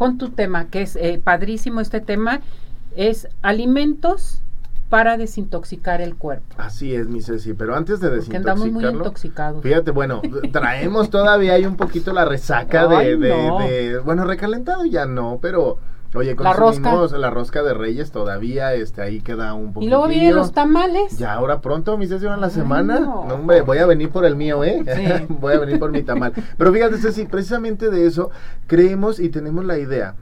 con tu tema, que es eh, padrísimo este tema, es alimentos para desintoxicar el cuerpo. Así es, mi Ceci, pero antes de desintoxicarlo... andamos muy intoxicados. Fíjate, bueno, traemos todavía hay un poquito la resaca de, de, Bueno, recalentado ya no, pero... Oye, la consumimos la rosca de Reyes todavía, este, ahí queda un poquito. Y luego vienen los tamales. Ya, ahora pronto, mi Ceci, en la semana. No. hombre, voy a venir por el mío, ¿eh? voy a venir por mi tamal. Pero fíjate, Ceci, precisamente de eso creemos y tenemos la idea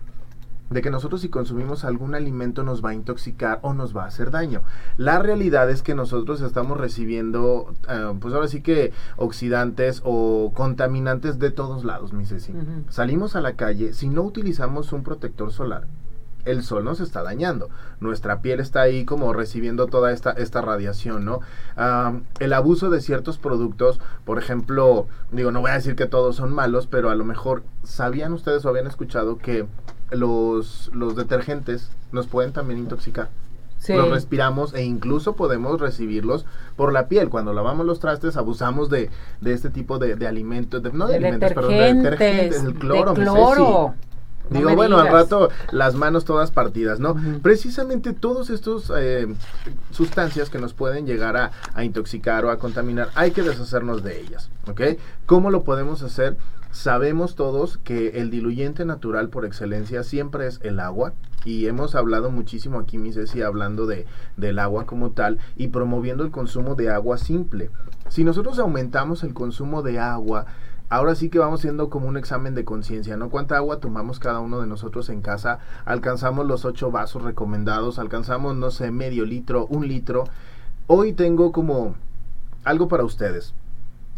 de que nosotros si consumimos algún alimento nos va a intoxicar o nos va a hacer daño. La realidad es que nosotros estamos recibiendo, eh, pues ahora sí que oxidantes o contaminantes de todos lados, mi Ceci. Salimos a la calle, si no utilizamos un protector solar, el sol nos está dañando. Nuestra piel está ahí como recibiendo toda esta, esta radiación, ¿no? el abuso de ciertos productos, por ejemplo, digo, no voy a decir que todos son malos, pero a lo mejor sabían ustedes o habían escuchado que los, los detergentes nos pueden también intoxicar. Los respiramos e incluso podemos recibirlos por la piel. Cuando lavamos los trastes abusamos de, de este tipo de, de alimentos, de, no de, alimentos, pero de detergentes, el cloro. cloro. Digo, bueno, al rato las manos todas partidas, ¿no? Precisamente todos estos eh, sustancias que nos pueden llegar a, a, intoxicar o a contaminar, hay que deshacernos de ellas, ¿ok? ¿Cómo lo podemos hacer? Sabemos todos que el diluyente natural por excelencia siempre es el agua y hemos hablado muchísimo aquí, mi Ceci, hablando de, del agua como tal y promoviendo el consumo de agua simple. Si nosotros aumentamos el consumo de agua, ahora sí que vamos siendo como un examen de conciencia, ¿no? ¿Cuánta agua tomamos cada uno de nosotros en casa? Alcanzamos los ocho vasos recomendados, alcanzamos, no sé, medio litro, un litro. Hoy tengo como algo para ustedes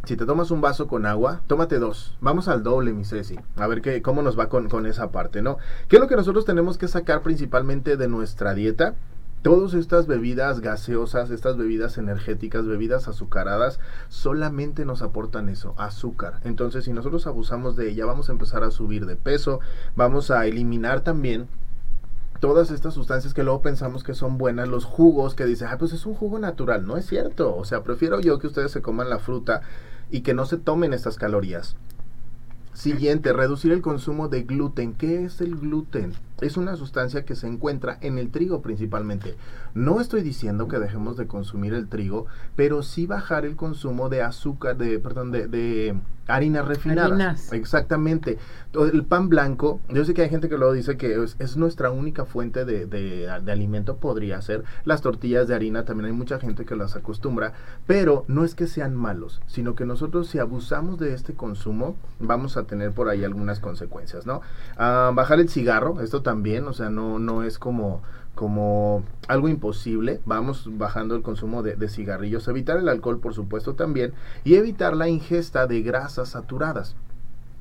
si te tomas un vaso con agua, tómate dos. Vamos al doble, mi Ceci. A ver qué, cómo nos va con, con esa parte, ¿no? ¿Qué es lo que nosotros tenemos que sacar principalmente de nuestra dieta? Todas estas bebidas gaseosas, estas bebidas energéticas, bebidas azucaradas, solamente nos aportan eso, azúcar. Entonces, si nosotros abusamos de ella, vamos a empezar a subir de peso, vamos a eliminar también todas estas sustancias que luego pensamos que son buenas, los jugos que dicen, ah, pues es un jugo natural, no es cierto. O sea, prefiero yo que ustedes se coman la fruta y que no se tomen estas calorías. Siguiente, reducir el consumo de gluten. ¿Qué es el gluten? Es una sustancia que se encuentra en el trigo principalmente. No estoy diciendo que dejemos de consumir el trigo, pero sí bajar el consumo de azúcar, de, perdón, de, de harinas refinadas. Exactamente. El pan blanco, yo sé que hay gente que luego dice que es, nuestra única fuente de, de, alimento, podría ser. Las tortillas de harina, también hay mucha gente que las acostumbra, pero no es que sean malos, sino que nosotros si abusamos de este consumo, vamos a tener por ahí algunas consecuencias, ¿no? Ah, bajar el cigarro, esto también, o sea, no, no es como como algo imposible. Vamos bajando el consumo de, cigarrillos, evitar el alcohol por supuesto también y evitar la ingesta de grasas saturadas.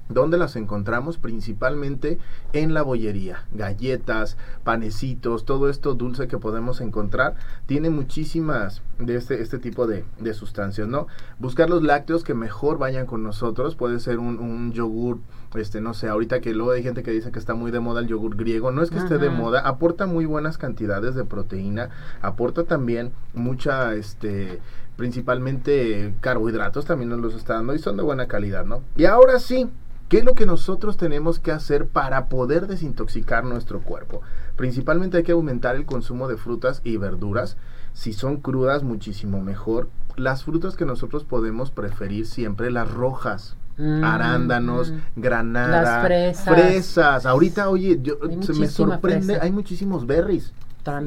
¿Dónde las encontramos? Principalmente en la bollería. Galletas, panecitos, todo esto dulce que podemos encontrar tiene muchísimas de este, este tipo de, sustancias, ¿no? Buscar los lácteos que mejor vayan con nosotros. Puede ser un, un yogur, este, no sé, ahorita que luego hay gente que dice que está muy de moda el yogur griego. No es que esté de moda, aporta muy buenas cantidades de proteína, aporta también mucha, este, principalmente carbohidratos también nos los está dando y son de buena calidad, ¿no? Y ahora sí, ¿Qué es lo que nosotros tenemos que hacer para poder desintoxicar nuestro cuerpo? Principalmente hay que aumentar el consumo de frutas y verduras. Si son crudas, muchísimo mejor. Las frutas que nosotros podemos preferir siempre, las rojas. Mm, arándanos, mm. granada, fresas. fresas. Ahorita, oye, yo, se me sorprende, hay muchísimos berries.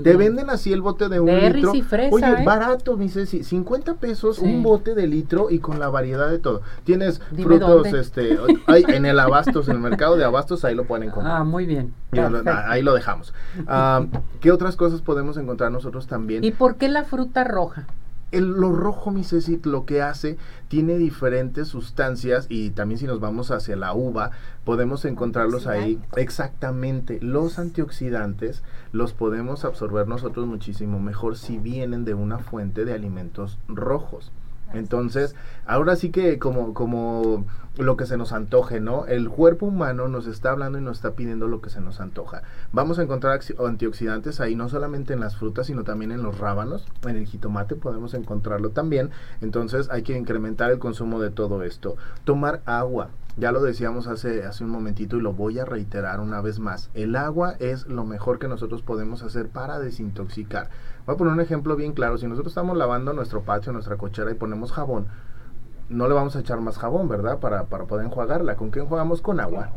Te venden así el bote de un litro. Oye, ¿eh? barato, dice, 50 pesos un bote de litro y con la variedad de todo. Tienes frutos, este, en el abastos, en el mercado de abastos, ahí lo pueden encontrar. Ah, muy bien. ahí lo dejamos. Ah, ¿Qué otras cosas podemos encontrar nosotros también? ¿Y por qué la fruta roja? El, lo rojo, mi Ceci, lo que hace, tiene diferentes sustancias y también si nos vamos hacia la uva, podemos encontrarlos ahí. Exactamente, los antioxidantes los podemos absorber nosotros muchísimo mejor si vienen de una fuente de alimentos rojos. Entonces, ahora sí que como, como lo que se nos antoje, ¿no? El cuerpo humano nos está hablando y nos está pidiendo lo que se nos antoja. Vamos a encontrar antioxidantes ahí, no solamente en las frutas, sino también en los rábanos, en el jitomate podemos encontrarlo también. Entonces hay que incrementar el consumo de todo esto. Tomar agua. Ya lo decíamos hace, hace un momentito y lo voy a reiterar una vez más. El agua es lo mejor que nosotros podemos hacer para desintoxicar. Voy a poner un ejemplo bien claro. Si nosotros estamos lavando nuestro patio, nuestra cochera y ponemos jabón, no le vamos a echar más jabón, ¿verdad? Para, para poder enjuagarla. ¿Con qué enjuagamos? Con agua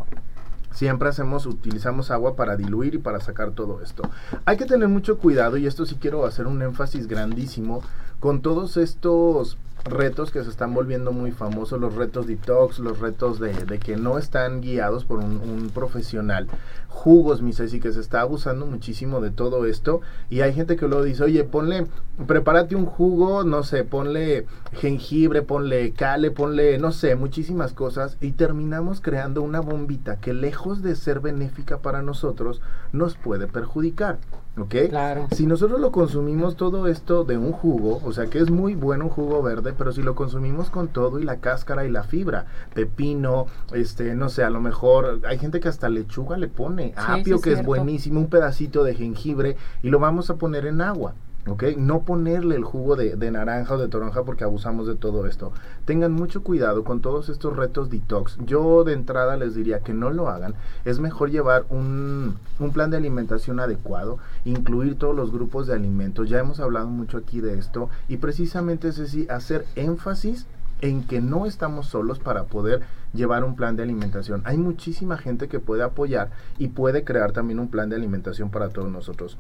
siempre hacemos, utilizamos agua para diluir y para sacar todo esto. Hay que tener mucho cuidado y esto sí quiero hacer un énfasis grandísimo con todos estos retos que se están volviendo muy famosos, los retos detox, los retos de, que no están guiados por un, profesional. Jugos, mi Ceci, que se está abusando muchísimo de todo esto. Y hay gente que luego dice, oye, ponle, prepárate un jugo, no sé, ponle jengibre, ponle cale, ponle, no sé, muchísimas cosas. Y terminamos creando una bombita que lejos de ser benéfica para nosotros, nos puede perjudicar. ¿Ok? Claro. Si nosotros lo consumimos todo esto de un jugo, o sea que es muy bueno un jugo verde, pero si lo consumimos con todo y la cáscara y la fibra, pepino, este, no sé, a lo mejor hay gente que hasta lechuga le pone, apio que es buenísimo, un pedacito de jengibre y lo vamos a poner en agua. ¿Ok? No ponerle el jugo de, naranja o de toronja porque abusamos de todo esto. Tengan mucho cuidado con todos estos retos detox. Yo de entrada les diría que no lo hagan. Es mejor llevar un, un plan de alimentación adecuado, incluir todos los grupos de alimentos. Ya hemos hablado mucho aquí de esto y precisamente es así, hacer énfasis en que no estamos solos para poder llevar un plan de alimentación. Hay muchísima gente que puede apoyar y puede crear también un plan de alimentación para todos nosotros.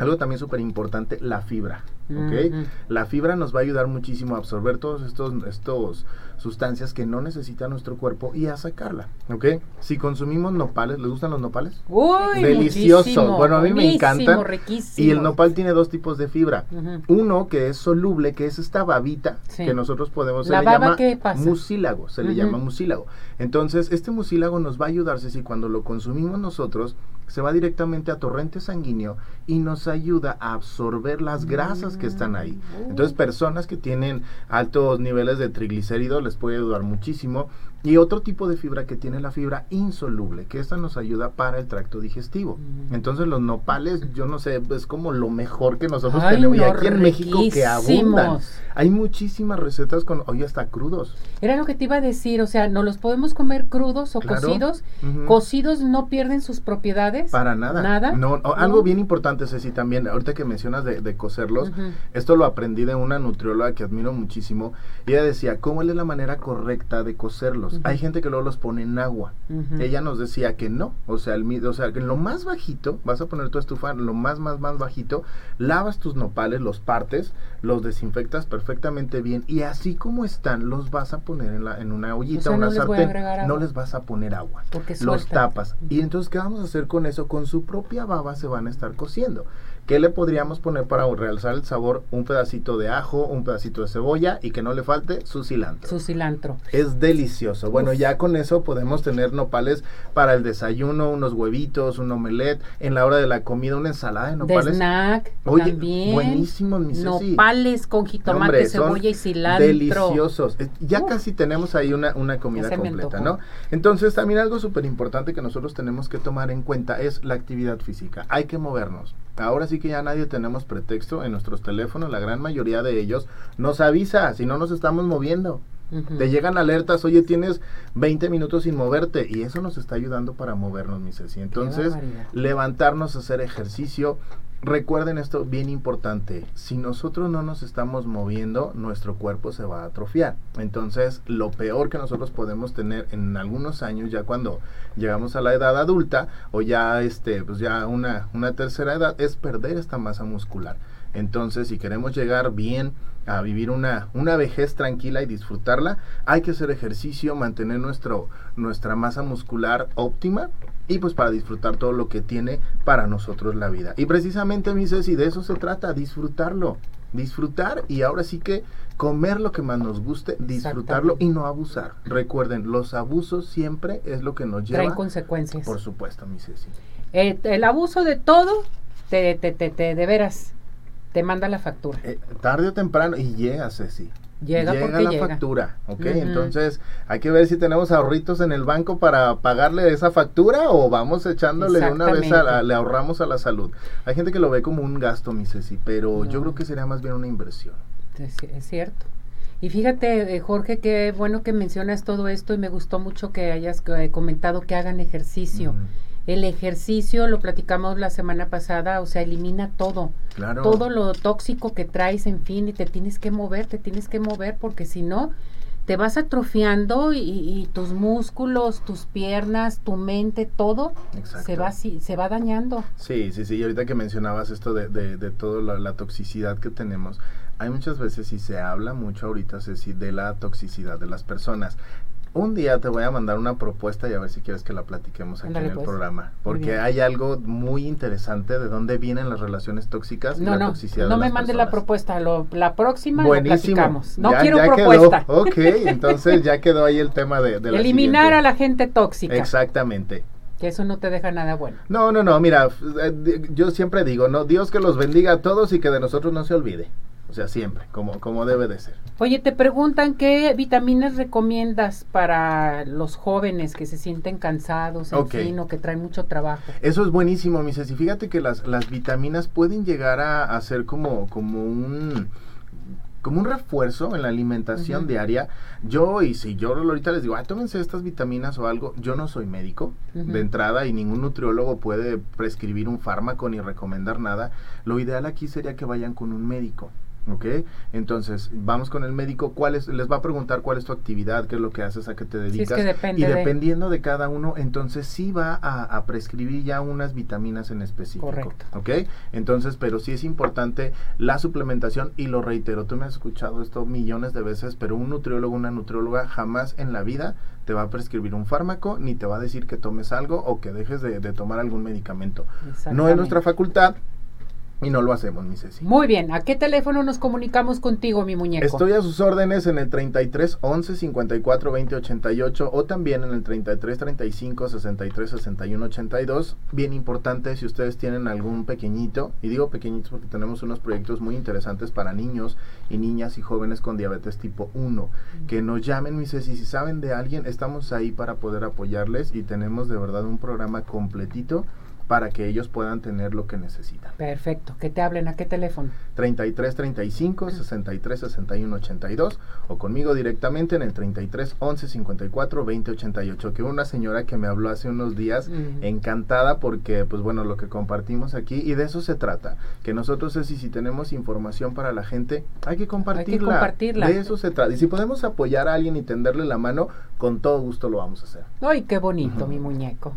Algo también súper importante, la fibra. ¿ok? La fibra nos va a ayudar muchísimo a absorber todos estos, estos sustancias que no necesita nuestro cuerpo y a sacarla, ¿ok? Si consumimos nopales, ¿les gustan los nopales? Uy, Delicioso. Bueno, a mí me encanta. Y el nopal tiene dos tipos de fibra. Uno que es soluble, que es esta babita que nosotros podemos... ¿La se le llama qué pasa? Mucílago, se le llama mucílago. Entonces, este mucílago nos va a ayudar, si cuando lo consumimos nosotros, se va directamente a torrente sanguíneo y nos ayuda a absorber las grasas que están ahí. Mm. Entonces, personas que tienen altos niveles de triglicéridos les puede ayudar muchísimo. Y otro tipo de fibra que tiene la fibra insoluble, que esta nos ayuda para el tracto digestivo. Mm. Entonces los nopales, yo no sé, es como lo mejor que nosotros tenemos. y aquí en México que abundan. Hay muchísimas recetas con, oye, hasta crudos. Era lo que te iba a decir, o sea, no los podemos comer crudos o cocidos. Cocidos no pierden sus propiedades. Para nada. Nada. No, algo bien importante, Ceci, también, ahorita que mencionas de, de cocerlos, esto lo aprendí de una nutrióloga que admiro muchísimo. Y ella decía, ¿cómo es la manera correcta de cocerlos? Hay gente que luego los pone en agua. Ella nos decía que no, o sea, el, o sea, que en lo más bajito, vas a poner tu estufa, lo más, más, más bajito, lavas tus nopales, los partes, los desinfectas perfectamente bien y así como están, los vas a poner en, la, en una ollita, una sartén. No les vas a poner agua. Porque los tapas. Y entonces, ¿qué vamos a hacer con eso? Con su propia baba se van a estar cociendo. ¿Qué le podríamos poner para realzar el sabor? Un pedacito de ajo, un pedacito de cebolla y que no le falte su cilantro. Su cilantro. Es delicioso. Bueno, ya con eso podemos tener nopales para el desayuno, unos huevitos, un omelette, en la hora de la comida una ensalada de nopales. De snack Oye, también. buenísimos, mis Nopales con jitomate, cebolla y cilantro. Deliciosos. Ya casi tenemos ahí una, una comida completa, ¿no? Entonces, también algo súper importante que nosotros tenemos que tomar en cuenta es la actividad física. Hay que movernos. Ahora sí que ya nadie tenemos pretexto en nuestros teléfonos, la gran mayoría de ellos nos avisa si no nos estamos moviendo. Te llegan alertas, oye, tienes 20 minutos sin moverte y eso nos está ayudando para movernos, mi Ceci. Entonces, levantarnos, hacer ejercicio, Recuerden esto bien importante, si nosotros no nos estamos moviendo, nuestro cuerpo se va a atrofiar. Entonces, lo peor que nosotros podemos tener en algunos años, ya cuando llegamos a la edad adulta o ya este, pues ya una, una tercera edad, es perder esta masa muscular. Entonces, si queremos llegar bien a vivir una, una vejez tranquila y disfrutarla, hay que hacer ejercicio, mantener nuestro, nuestra masa muscular óptima y pues para disfrutar todo lo que tiene para nosotros la vida. Y precisamente, mi Ceci, de eso se trata, disfrutarlo. Disfrutar y ahora sí que comer lo que más nos guste, disfrutarlo y no abusar. Recuerden, los abusos siempre es lo que nos lleva. Traen consecuencias. Por supuesto, mi Ceci. Eh, el abuso de todo, te, te, te, te, de veras, te manda la factura. Eh, tarde o temprano, y llega, Ceci. Llega, llega la factura, ¿ok? Entonces hay que ver si tenemos ahorritos en el banco para pagarle esa factura o vamos echándole de una vez, a le ahorramos a la salud. Hay gente que lo ve como un gasto, mi Ceci, pero yo creo que sería más bien una inversión. Es, es cierto. Y fíjate, eh, Jorge, qué bueno que mencionas todo esto y me gustó mucho que hayas eh, comentado que hagan ejercicio. El ejercicio, lo platicamos la semana pasada, o sea, elimina todo. Claro. Todo lo tóxico que traes, en fin, y te tienes que mover, te tienes que mover, porque si no, te vas atrofiando y, tus músculos, tus piernas, tu mente, todo se va se va dañando. Sí, sí, sí. Y ahorita que mencionabas esto de, de, de toda la, toxicidad que tenemos, hay muchas veces y se habla mucho ahorita, Ceci, de la toxicidad de las personas. Un día te voy a mandar una propuesta y a ver si quieres que la platiquemos aquí en el pues. programa. Porque hay algo muy interesante de dónde vienen las relaciones tóxicas no, y la no, toxicidad. No me mandes la propuesta, lo, la próxima Buenísimo. platicamos. No quiero propuesta. Quedó. Ok, entonces ya quedó ahí el tema de, de Eliminar a la gente tóxica. Exactamente. Que eso no te deja nada bueno. No, no, no, mira, eh, yo siempre digo, no, Dios que los bendiga a todos y que de nosotros no se olvide. O sea, siempre, como, como debe de ser. Oye, te preguntan qué vitaminas recomiendas para los jóvenes que se sienten cansados, en fin, o que traen mucho trabajo. Eso es buenísimo, mi Ceci. Fíjate que las, las vitaminas pueden llegar a, ser como, como un como un refuerzo en la alimentación diaria. Yo, y si yo ahorita les digo, ah, tómense estas vitaminas o algo, yo no soy médico de entrada y ningún nutriólogo puede prescribir un fármaco ni recomendar nada. Lo ideal aquí sería que vayan con un médico. ¿Ok? Entonces, vamos con el médico, ¿cuál es, les va a preguntar cuál es tu actividad, qué es lo que haces, a qué te dedicas. y dependiendo de... cada uno, entonces sí va a, prescribir ya unas vitaminas en específico. Correcto. ¿Ok? Entonces, pero sí es importante la suplementación y lo reitero, tú me has escuchado esto millones de veces, pero un nutriólogo, una nutrióloga jamás en la vida te va a prescribir un fármaco ni te va a decir que tomes algo o que dejes de, de tomar algún medicamento. No es nuestra facultad, y no lo hacemos, mi Ceci. Muy bien. ¿A qué teléfono nos comunicamos contigo, mi muñeco? Estoy a sus órdenes en el 33 11 54 20 88 o también en el 33 35 63 61 82. Bien importante si ustedes tienen algún pequeñito, y digo pequeñitos porque tenemos unos proyectos muy interesantes para niños y niñas y jóvenes con diabetes tipo 1. Mm. Que nos llamen, mi Ceci. Si saben de alguien, estamos ahí para poder apoyarles y tenemos de verdad un programa completito para que ellos puedan tener lo que necesitan. Perfecto. Que te hablen a qué teléfono? 33 35 63 61 82 o conmigo directamente en el 33 11 54 20 88. Que una señora que me habló hace unos días encantada porque pues bueno, lo que compartimos aquí y de eso se trata, que nosotros es y si tenemos información para la gente, hay que compartirla. Hay que compartirla. De eso se trata. Y si podemos apoyar a alguien y tenderle la mano, con todo gusto lo vamos a hacer. Ay, qué bonito, mi muñeco.